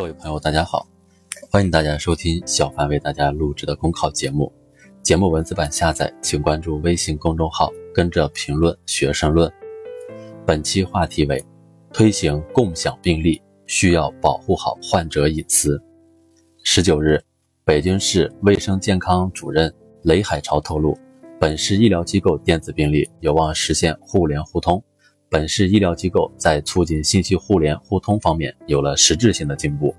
各位朋友，大家好，欢迎大家收听小凡为大家录制的公考节目。节目文字版下载，请关注微信公众号，跟着评论学申论。本期话题为：推行共享病历需要保护好患者隐私。十九日，北京市卫生健康主任雷海潮透露，本市医疗机构电子病历有望实现互联互通。本市医疗机构在促进信息互联互通方面有了实质性的进步。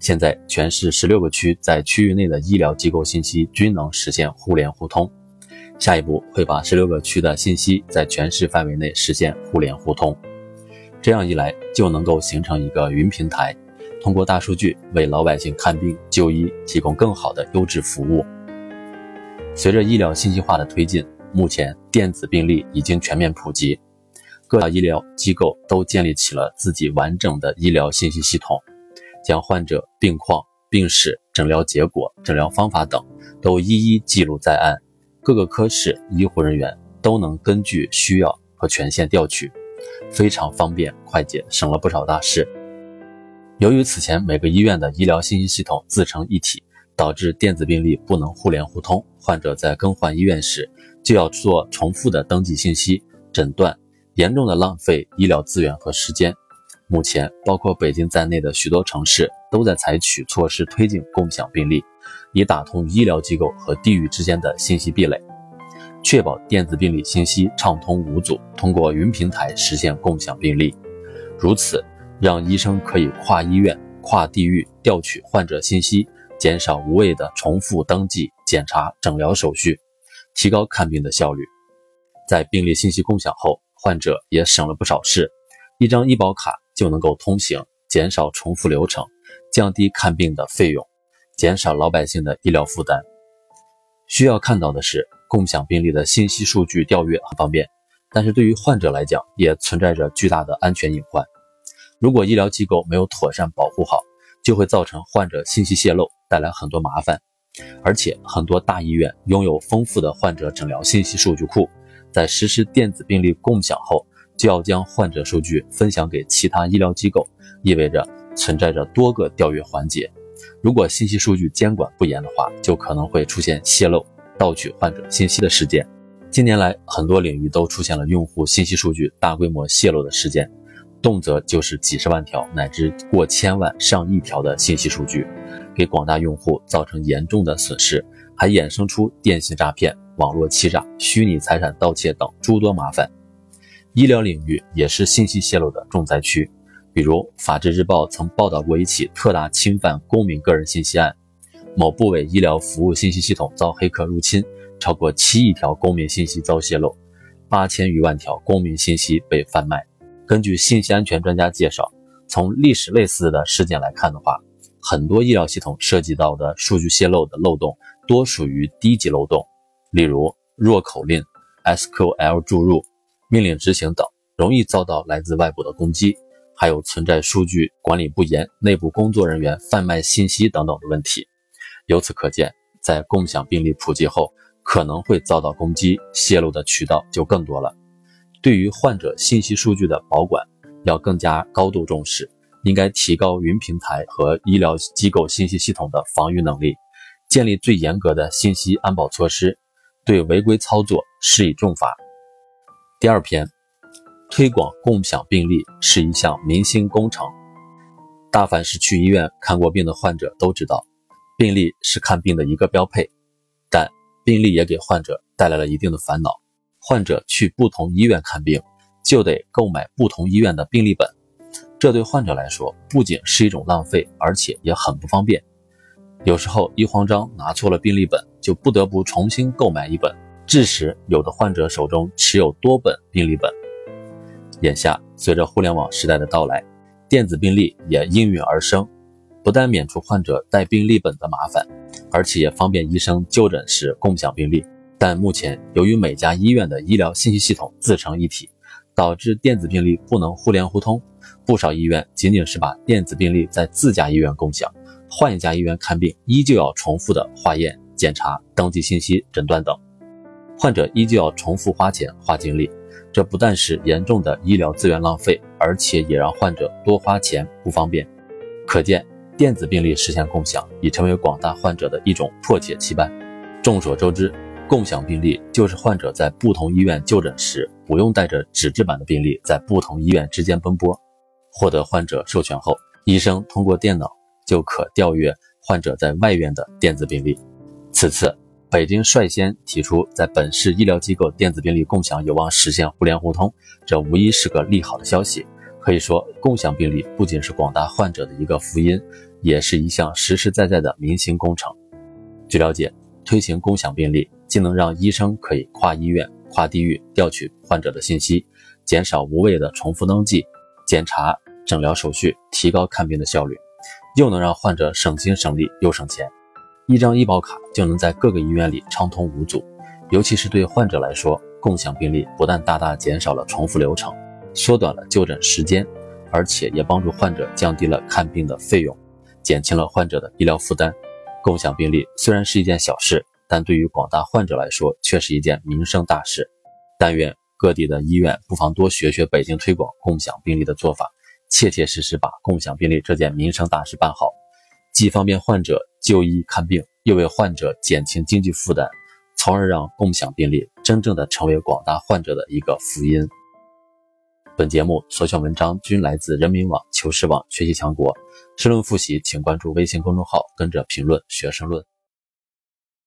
现在，全市十六个区在区域内的医疗机构信息均能实现互联互通。下一步会把十六个区的信息在全市范围内实现互联互通。这样一来，就能够形成一个云平台，通过大数据为老百姓看病就医提供更好的优质服务。随着医疗信息化的推进，目前电子病历已经全面普及。各大医疗机构都建立起了自己完整的医疗信息系统，将患者病况、病史、诊疗结果、诊疗方法等都一一记录在案，各个科室医护人员都能根据需要和权限调取，非常方便快捷，省了不少大事。由于此前每个医院的医疗信息系统自成一体，导致电子病历不能互联互通，患者在更换医院时就要做重复的登记信息、诊断。严重的浪费医疗资源和时间。目前，包括北京在内的许多城市都在采取措施推进共享病历，以打通医疗机构和地域之间的信息壁垒，确保电子病历信息畅通无阻，通过云平台实现共享病历。如此，让医生可以跨医院、跨地域调取患者信息，减少无谓的重复登记、检查、诊疗手续，提高看病的效率。在病历信息共享后，患者也省了不少事，一张医保卡就能够通行，减少重复流程，降低看病的费用，减少老百姓的医疗负担。需要看到的是，共享病历的信息数据调阅很方便，但是对于患者来讲，也存在着巨大的安全隐患。如果医疗机构没有妥善保护好，就会造成患者信息泄露，带来很多麻烦。而且，很多大医院拥有丰富的患者诊疗信息数据库。在实施电子病历共享后，就要将患者数据分享给其他医疗机构，意味着存在着多个调阅环节。如果信息数据监管不严的话，就可能会出现泄露、盗取患者信息的事件。近年来，很多领域都出现了用户信息数据大规模泄露的事件，动辄就是几十万条乃至过千万、上亿条的信息数据，给广大用户造成严重的损失，还衍生出电信诈骗。网络欺诈、虚拟财产盗窃等诸多麻烦，医疗领域也是信息泄露的重灾区。比如，《法制日报》曾报道过一起特大侵犯公民个人信息案，某部委医疗服务信息系统遭黑客入侵，超过七亿条公民信息遭泄露，八千余万条公民信息被贩卖。根据信息安全专家介绍，从历史类似的事件来看的话，很多医疗系统涉及到的数据泄露的漏洞，多属于低级漏洞。例如弱口令、SQL 注入、命令执行等，容易遭到来自外部的攻击；还有存在数据管理不严、内部工作人员贩卖信息等等的问题。由此可见，在共享病历普及后，可能会遭到攻击，泄露的渠道就更多了。对于患者信息数据的保管，要更加高度重视，应该提高云平台和医疗机构信息系统的防御能力，建立最严格的信息安保措施。对违规操作施以重罚。第二篇，推广共享病历是一项民心工程。大凡是去医院看过病的患者都知道，病历是看病的一个标配，但病历也给患者带来了一定的烦恼。患者去不同医院看病，就得购买不同医院的病历本，这对患者来说不仅是一种浪费，而且也很不方便。有时候一慌张拿错了病历本，就不得不重新购买一本，致使有的患者手中持有多本病历本。眼下，随着互联网时代的到来，电子病历也应运而生，不但免除患者带病历本的麻烦，而且也方便医生就诊时共享病历。但目前，由于每家医院的医疗信息系统自成一体，导致电子病历不能互联互通，不少医院仅仅是把电子病历在自家医院共享。换一家医院看病，依旧要重复的化验、检查、登记信息、诊断等，患者依旧要重复花钱花精力，这不但是严重的医疗资源浪费，而且也让患者多花钱不方便。可见，电子病历实现共享已成为广大患者的一种迫切期盼。众所周知，共享病历就是患者在不同医院就诊时，不用带着纸质版的病历在不同医院之间奔波。获得患者授权后，医生通过电脑就可调阅患者在外院的电子病历。此次，北京率先提出在本市医疗机构电子病历共享有望实现互联互通，这无疑是个利好的消息。可以说，共享病历不仅是广大患者的一个福音，也是一项实实在在的民心工程。据了解，推行共享病历，既能让医生可以跨医院、跨地域调取患者的信息，减少无谓的重复登记、检查、诊疗手续，提高看病的效率，又能让患者省心省力又省钱。一张医保卡就能在各个医院里畅通无阻。尤其是对患者来说，共享病历不但大大减少了重复流程。缩短了就诊时间，而且也帮助患者降低了看病的费用，减轻了患者的医疗负担。共享病历虽然是一件小事，但对于广大患者来说却是一件民生大事。但愿各地的医院不妨多学学北京推广共享病历的做法，切切实实把共享病历这件民生大事办好，既方便患者就医看病，又为患者减轻经济负担，从而让共享病历真正的成为广大患者的一个福音。本节目所选文章均来自人民网、求是网、学习强国。申论复习，请关注微信公众号，跟着评论学申论。